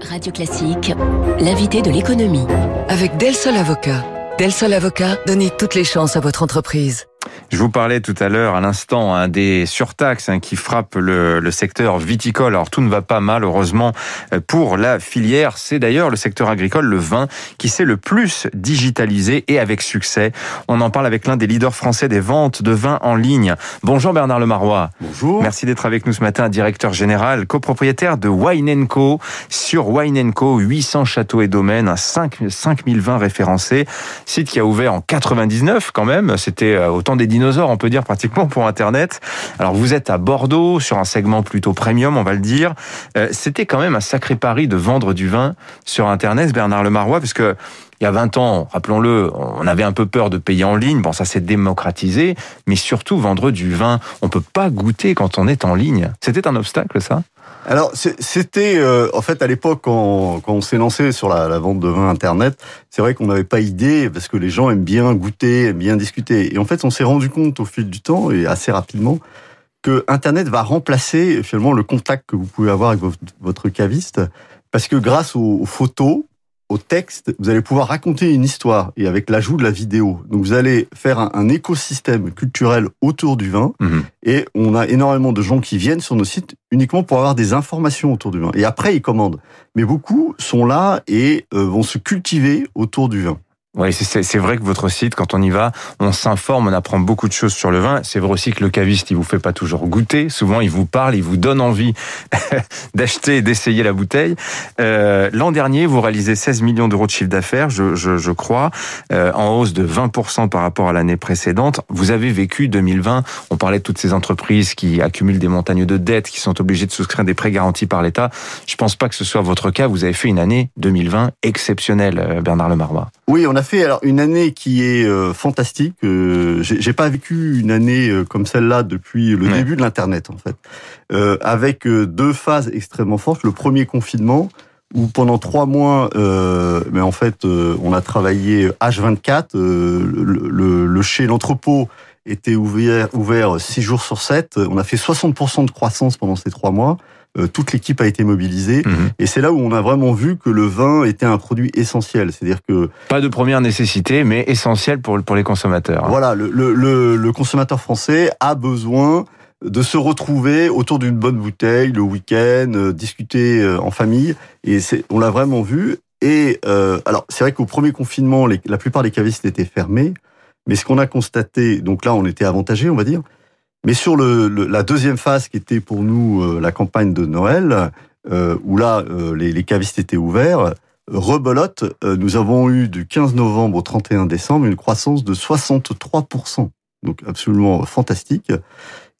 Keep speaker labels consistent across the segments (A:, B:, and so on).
A: Radio Classique, l'invité de l'économie.
B: Avec Del Sol Avocat. Del Sol Avocat, donnez toutes les chances à votre entreprise.
C: Je vous parlais tout à l'heure, à l'instant, hein, des surtaxes hein, qui frappent le, le, secteur viticole. Alors tout ne va pas mal, heureusement, euh, pour la filière. C'est d'ailleurs le secteur agricole, le vin, qui s'est le plus digitalisé et avec succès. On en parle avec l'un des leaders français des ventes de vin en ligne. Bonjour Bernard Lemarois.
D: Bonjour.
C: Merci d'être avec nous ce matin, directeur général, copropriétaire de Wine Co. Sur Wine Co, 800 châteaux et domaines, 5, 5000 vins référencés. Site qui a ouvert en 99 quand même. C'était euh, autant des dinosaures, on peut dire pratiquement pour Internet. Alors vous êtes à Bordeaux sur un segment plutôt premium, on va le dire. Euh, C'était quand même un sacré pari de vendre du vin sur Internet, Bernard Lemarois, parce que il y a 20 ans, rappelons-le, on avait un peu peur de payer en ligne. Bon, ça s'est démocratisé, mais surtout vendre du vin, on peut pas goûter quand on est en ligne. C'était un obstacle, ça?
D: Alors c'était euh, en fait à l'époque quand, on s'est lancé sur la, vente de vin internet, c'est vrai qu'on n'avait pas idée parce que les gens aiment bien goûter, aiment bien discuter. Et en fait, on s'est rendu compte au fil du temps et assez rapidement que internet va remplacer finalement le contact que vous pouvez avoir avec votre caviste parce que grâce aux photos, au texte, vous allez pouvoir raconter une histoire et avec l'ajout de la vidéo. Donc vous allez faire un, un écosystème culturel autour du vin mmh. et on a énormément de gens qui viennent sur nos sites uniquement pour avoir des informations autour du vin. Et après, ils commandent. Mais beaucoup sont là et euh, vont se cultiver autour du vin.
C: Oui, c'est vrai que votre site, quand on y va, on s'informe, on apprend beaucoup de choses sur le vin. C'est vrai aussi que le caviste, il vous fait pas toujours goûter. Souvent, il vous parle, il vous donne envie d'acheter et d'essayer la bouteille. Euh, L'an dernier, vous réalisez 16 millions d'euros de chiffre d'affaires, je, je, je, crois, euh, en hausse de 20% par rapport à l'année précédente. Vous avez vécu 2020. On parlait de toutes ces entreprises qui accumulent des montagnes de dettes, qui sont obligées de souscrire des prêts garantis par l'État. Je pense pas que ce soit votre cas. Vous avez fait une année 2020 exceptionnelle, euh, Bernard Lemarois.
D: Oui, on a fait alors une année qui est euh, fantastique. Euh, J'ai pas vécu une année euh, comme celle-là depuis le ouais. début de l'internet en fait, euh, avec deux phases extrêmement fortes. Le premier confinement où pendant trois mois, mais en fait, on a travaillé H24. le, le, le chez l'entrepôt était ouvert ouvert six jours sur 7. On a fait 60% de croissance pendant ces trois mois toute l'équipe a été mobilisée. Mmh. Et c'est là où on a vraiment vu que le vin était un produit essentiel. C'est-à-dire que
C: pas de première nécessité, mais essentiel pour pour les consommateurs.
D: Voilà, le, le, le consommateur français a besoin de se retrouver autour d'une bonne bouteille le week-end, euh, discuter euh, en famille. Et on l'a vraiment vu. Et euh, alors, c'est vrai qu'au premier confinement, les, la plupart des cavistes étaient fermés. Mais ce qu'on a constaté, donc là, on était avantagé, on va dire, mais sur le, le, la deuxième phase, qui était pour nous euh, la campagne de Noël, euh, où là, euh, les, les, cavistes étaient ouverts, rebelote, nous avons eu du 15 novembre au 31 décembre une croissance de 63%. Donc absolument fantastique.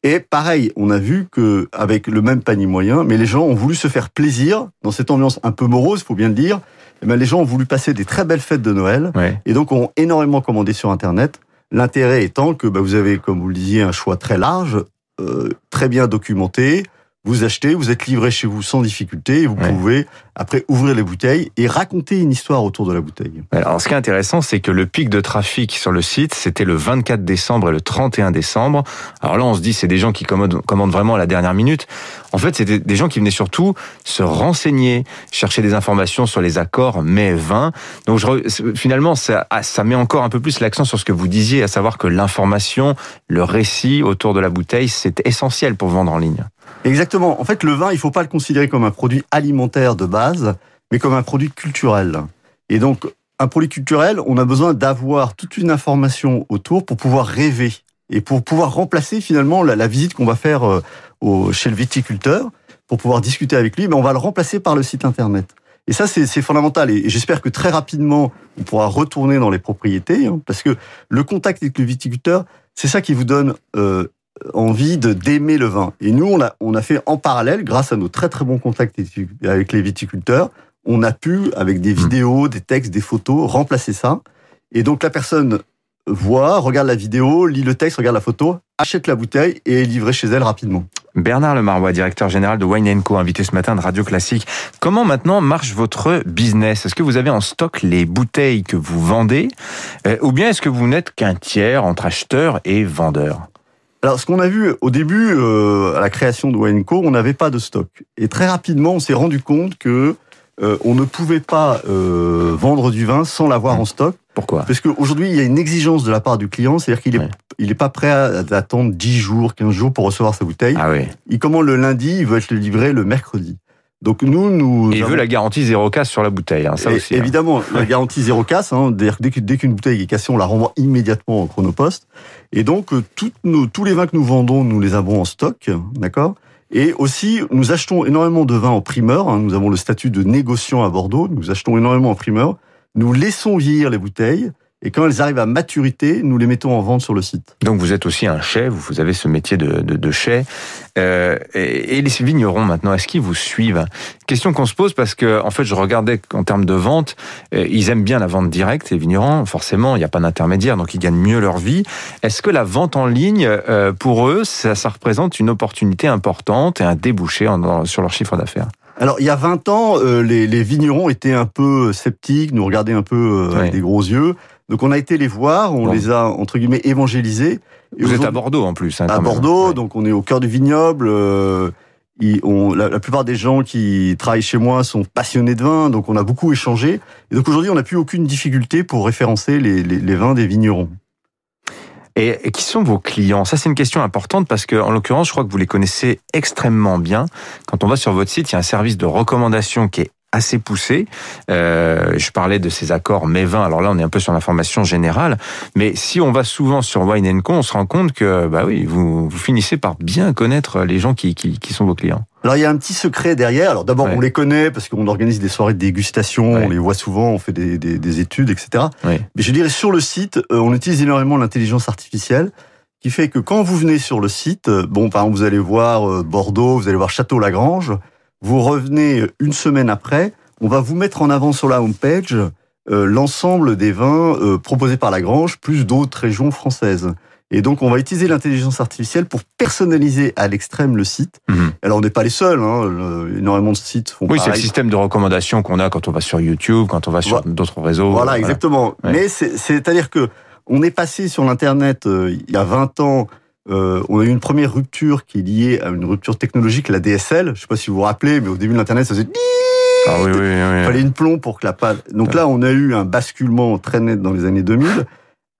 D: Et pareil, on a vu que avec le même panier moyen, mais les gens ont voulu se faire plaisir dans cette ambiance un peu morose, faut bien le dire. Et ben les gens ont voulu passer des très belles fêtes de Noël
C: ouais.
D: et donc ont énormément commandé sur Internet. L'intérêt étant que bah, vous avez, comme vous le disiez, un choix très large, euh, très bien documenté. Vous achetez, vous êtes livré chez vous sans difficulté et vous ouais. pouvez après ouvrir les bouteilles et raconter une histoire autour de la bouteille.
C: Alors ce qui est intéressant, c'est que le pic de trafic sur le site, c'était le 24 décembre et le 31 décembre. Alors là, on se dit c'est des gens qui commandent, commandent vraiment à la dernière minute. En fait, c'était des gens qui venaient surtout se renseigner, chercher des informations sur les accords mai 20. Donc je, finalement, ça, ah, ça met encore un peu plus l'accent sur ce que vous disiez, à savoir que l'information, le récit autour de la bouteille, c'est essentiel pour vendre en ligne.
D: Exactement. En fait, le vin, il faut pas le considérer comme un produit alimentaire de base, mais comme un produit culturel. Et donc, un produit culturel, on a besoin d'avoir toute une information autour pour pouvoir rêver et pour pouvoir remplacer finalement la, visite qu'on va faire euh, chez le viticulteur pour pouvoir discuter avec lui, mais on va le remplacer par le site internet. Et ça, c'est fondamental. Et j'espère que très rapidement, on pourra retourner dans les propriétés, hein, parce que le contact avec le viticulteur, c'est ça qui vous donne euh, envie de d'aimer le vin. Et nous, on a, on a fait en parallèle, grâce à nos très très bons contacts avec les viticulteurs, on a pu, avec des vidéos, des textes, des photos, remplacer ça. Et donc la personne voit, regarde la vidéo, lit le texte, regarde la photo, achète la bouteille et est livrée chez elle rapidement.
C: Bernard Lemarois, directeur général de Wine Co, invité ce matin de Radio Classique. Comment maintenant marche votre business? Est-ce que vous avez en stock les bouteilles que vous vendez? Euh, ou bien est-ce que vous n'êtes qu'un tiers entre acheteur et vendeur?
D: Alors, ce qu'on a vu au début, euh, à la création de Wineco, on n'avait pas de stock. Et très rapidement, on s'est rendu compte que euh, on ne pouvait pas euh, vendre du vin sans l'avoir en stock.
C: Pourquoi?
D: Parce qu'aujourd'hui, il y a une exigence de la part du client, c'est-à-dire qu'il est,
C: Ouais.
D: il est pas prêt à à attendre 10 jours, 15 jours pour recevoir sa bouteille.
C: Ah oui.
D: Il commande le lundi, il veut être livré le mercredi. Donc nous, nous...
C: Et il
D: avons-
C: veut la garantie zéro casse sur la bouteille, hein, ça
D: Et-
C: aussi. hein.
D: Évidemment, la garantie zéro casse. Hein, dès qu'une bouteille est cassée, on la renvoie immédiatement au chronopost. Et donc, euh, nos, tous les vins que nous vendons, nous les avons en stock, d'accord? Et aussi, nous achetons énormément de vins en primeur. hein, nous avons le statut de négociant à Bordeaux. Nous achetons énormément en primeur. Nous laissons vieillir les bouteilles. Et quand elles arrivent à maturité, nous les mettons en vente sur le site.
C: Donc vous êtes aussi un chef, vous avez ce métier de, de, de. Euh, et, les vignerons maintenant, est-ce qu'ils vous suivent? Question qu'on se pose parce que en fait, je regardais qu'en termes de vente, euh, ils aiment bien la vente directe. Les vignerons, forcément, il n'y a pas d'intermédiaire, donc ils gagnent mieux leur vie. Est-ce que la vente en ligne, euh, pour eux, ça, ça représente une opportunité importante et un débouché en- sur leur chiffre d'affaires?
D: Alors, il y a 20 ans, euh, les, les vignerons étaient un peu sceptiques, nous regardaient un peu euh, avec des gros yeux. Donc, on a été les voir, on
C: Bon.
D: les a, entre guillemets, évangélisés. Et
C: Vous êtes à Bordeaux en plus. hein,
D: à. Bordeaux,
C: Ouais.
D: donc on est au cœur du vignoble. euh, ils- on- la, la plupart des gens qui travaillent chez moi sont passionnés de vin, donc on a beaucoup échangé. Et donc aujourd'hui, on n'a plus aucune difficulté pour référencer les, les- les vins des vignerons.
C: Et, qui sont vos clients? Ça, c'est une question importante parce que, en l'occurrence, je crois que vous les connaissez extrêmement bien. Quand on va sur votre site, il y a un service de recommandation qui est assez poussé. Euh, je parlais de ces accords mes vins. Alors là, on est un peu sur l'information générale. Mais si on va souvent sur Wine Co, on se rend compte que, bah oui, vous, vous finissez par bien connaître les gens qui, qui, qui sont vos clients.
D: Alors il y a un petit secret derrière. Alors d'abord,
C: Ouais.
D: on les connaît parce qu'on organise des soirées de dégustation,
C: Ouais.
D: on les voit souvent, on fait des, des- des études, etc.
C: Ouais.
D: Mais je dirais sur le site, euh, on utilise énormément l'intelligence artificielle qui fait que quand vous venez sur le site, euh, bon, par exemple, vous allez voir euh, Bordeaux, vous allez voir Château-Lagrange, vous revenez une semaine après, on va vous mettre en avant sur la homepage euh, l'ensemble des vins euh, proposés par Lagrange, plus d'autres régions françaises. Et donc, on va utiliser l'intelligence artificielle pour personnaliser à l'extrême le site.
C: Mhm.
D: Alors, on n'est pas les seuls. Hein. le- énormément de sites font
C: Oui, c'est le système de recommandation qu'on a quand on va sur YouTube, quand on va sur
D: Voilà.
C: d'autres réseaux.
D: Voilà, exactement.
C: Ouais.
D: Mais c'est- c'est-à-dire que on est passé sur l'internet euh, il y a 20 ans. euh, on a eu une première rupture qui est liée à une rupture technologique, la DSL. Je sais pas si vous vous rappelez, mais au début de l'internet, ça faisait
C: Ah oui, oui, oui.
D: il fallait une plomb pour que la pâle. Donc là, on a eu un basculement très net dans les années 2000.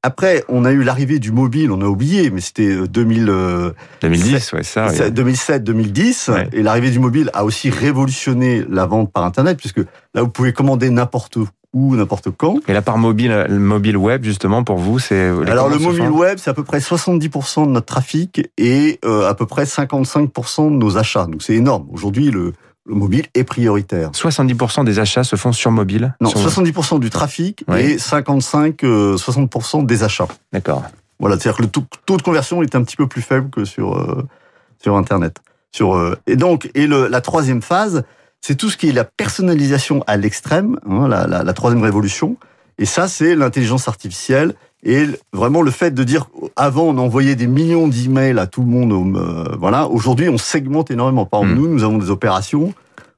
D: Après, on a eu l'arrivée du mobile, on a oublié, mais c'était euh, 2000, euh,
C: 2010, ouais, ça. oui.
D: 2007-2010.
C: Ouais.
D: Et l'arrivée du mobile a aussi révolutionné la vente par Internet, puisque là, vous pouvez commander n'importe où, n'importe quand.
C: Et la part mobile, le mobile web, justement, pour vous, c'est.
D: Alors le mobile web, c'est à peu près 70% de notre trafic et euh, à peu près 55% de nos achats. Donc c'est énorme. Aujourd'hui, le, le mobile est prioritaire.
C: 70% des achats se font sur mobile
D: Non,
C: Sur-
D: 70% du trafic
C: Oui.
D: et 55-60% des achats.
C: D'accord.
D: Voilà, c'est-à-dire que le taux, taux de conversion est un petit peu plus faible que sur euh, sur Internet. Sur euh, et donc et le, la troisième phase, c'est tout ce qui est la personnalisation à l'extrême, hein, la, la, la troisième révolution. Et ça, c'est l'intelligence artificielle et vraiment le fait de dire avant on envoyait des millions d'emails à tout le monde. euh, voilà, aujourd'hui on segmente énormément. Par exemple,
C: Mm.
D: nous, nous avons des opérations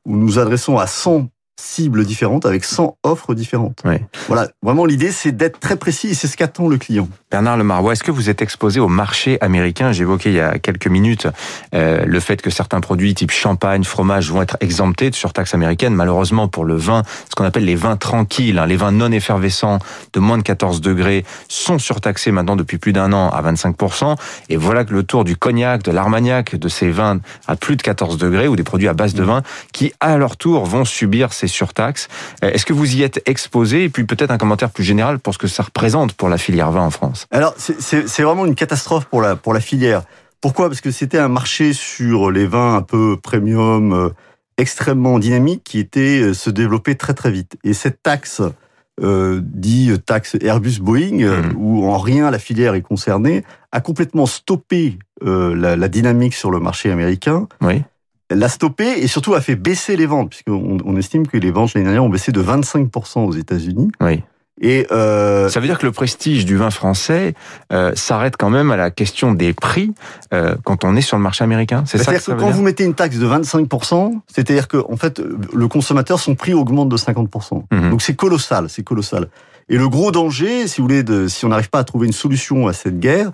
D: où nous nous adressons à 100 cibles différentes avec 100 offres différentes.
C: Oui.
D: Voilà, vraiment l'idée c'est d'être très précis et c'est ce qu'attend le client.
C: Bernard Lemarois, est-ce que vous êtes exposé au marché américain? J'évoquais il y a quelques minutes euh, le fait que certains produits type champagne, fromage vont être exemptés de surtaxe américaine. Malheureusement, pour le vin, ce qu'on appelle les vins tranquilles, hein, les vins non effervescents de moins de 14 degrés, sont surtaxés maintenant depuis plus d'un an à 25%. Et voilà que le tour du cognac, de l'armagnac, de ces vins à plus de 14 degrés ou des produits à base de vin qui, à leur tour, vont subir ces surtaxes. Euh, Est-ce que vous y êtes exposé Et puis peut-être un commentaire plus général pour ce que ça représente pour la filière vin en France.
D: Alors, c'est- vraiment une catastrophe pour la, pour la filière. Pourquoi? Parce que c'était un marché sur les vins un peu premium, euh, extrêmement dynamique, qui était euh, se développer très très vite. Et cette taxe, euh, dit taxe Airbus-Boeing,
C: Mhm.
D: où en rien la filière est concernée, a complètement stoppé la, la dynamique sur le marché américain,
C: Oui.
D: L'a stoppé et surtout a fait baisser les ventes, puisqu'on on estime que les ventes l'année dernière ont baissé de 25% aux États-Unis.
C: Oui.
D: Et euh,
C: Ça veut dire que le prestige du vin français euh, s'arrête quand même à la question des prix euh, quand on est sur le marché américain. C'est ça que
D: C'est-à-dire
C: ça
D: que
C: veut
D: quand
C: dire
D: vous mettez une taxe de 25%, c'est-à-dire que en fait le consommateur son prix augmente de 50%.
C: Mhm.
D: Donc c'est colossal, c'est colossal. Et le gros danger, si vous voulez, de, si on n'arrive pas à trouver une solution à cette guerre,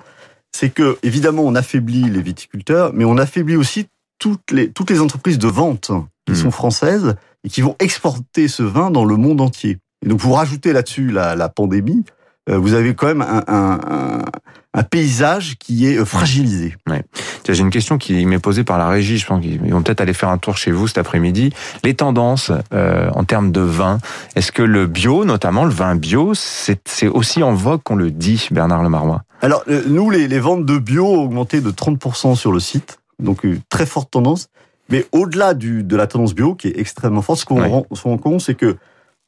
D: c'est que évidemment on affaiblit les viticulteurs, mais on affaiblit aussi toutes les toutes les entreprises de vente qui
C: Mhm.
D: sont françaises et qui vont exporter ce vin dans le monde entier. Et donc vous rajoutez là-dessus la, la pandémie, euh, vous avez quand même un, un, un, un paysage qui est euh, fragilisé.
C: Ouais. J'ai une question qui m'est posée par la régie. Je pense qu'ils vont peut-être aller faire un tour chez vous cet après-midi. Les tendances euh, en termes de vin. Est-ce que le bio, notamment le vin bio, c'est aussi en vogue qu'on le dit, Bernard Lemarois
D: Alors nous, les, les, ventes de bio ont augmenté de 30% sur le site, donc une très forte tendance. Mais au-delà de la tendance bio, qui est extrêmement forte, ce qu'on ouais. rend, rend compte, c'est que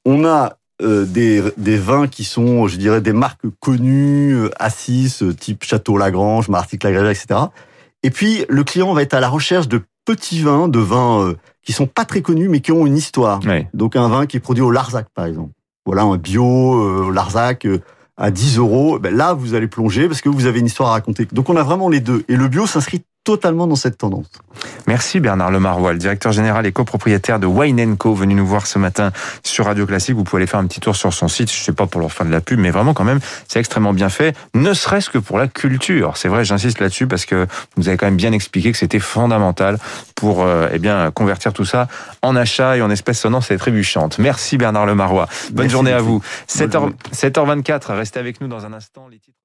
D: on a euh, des, des, vins qui sont, je dirais, des marques connues, euh, assises, type Château Lagrange, Martic Lagrange, etc. Et puis, le client va être à la recherche de petits vins, de vins euh, qui sont pas très connus, mais qui ont une histoire. Donc, un vin qui est produit au Larzac, par exemple. Voilà, un bio euh, Larzac euh, à 10 euros. Ben là, vous allez plonger parce que vous avez une histoire à raconter. Donc, on a vraiment les deux. Et le bio s'inscrit totalement dans cette tendance.
C: Merci Bernard Lemarois, le directeur général et copropriétaire de Wine Co, venu nous voir ce matin sur Radio Classique. Vous pouvez aller faire un petit tour sur son site, je sais pas pour leur fin de la pub, mais vraiment quand même, c'est extrêmement bien fait, ne serait-ce que pour la culture. C'est vrai, j'insiste là-dessus parce que vous avez quand même bien expliqué que c'était fondamental pour euh, eh bien convertir tout ça en achat et en espèces sonnantes et trébuchantes. Merci Bernard Lemarois. Bonne
D: Merci
C: journée à vous. 7h, 7h24, restez avec nous dans un instant. Les titres...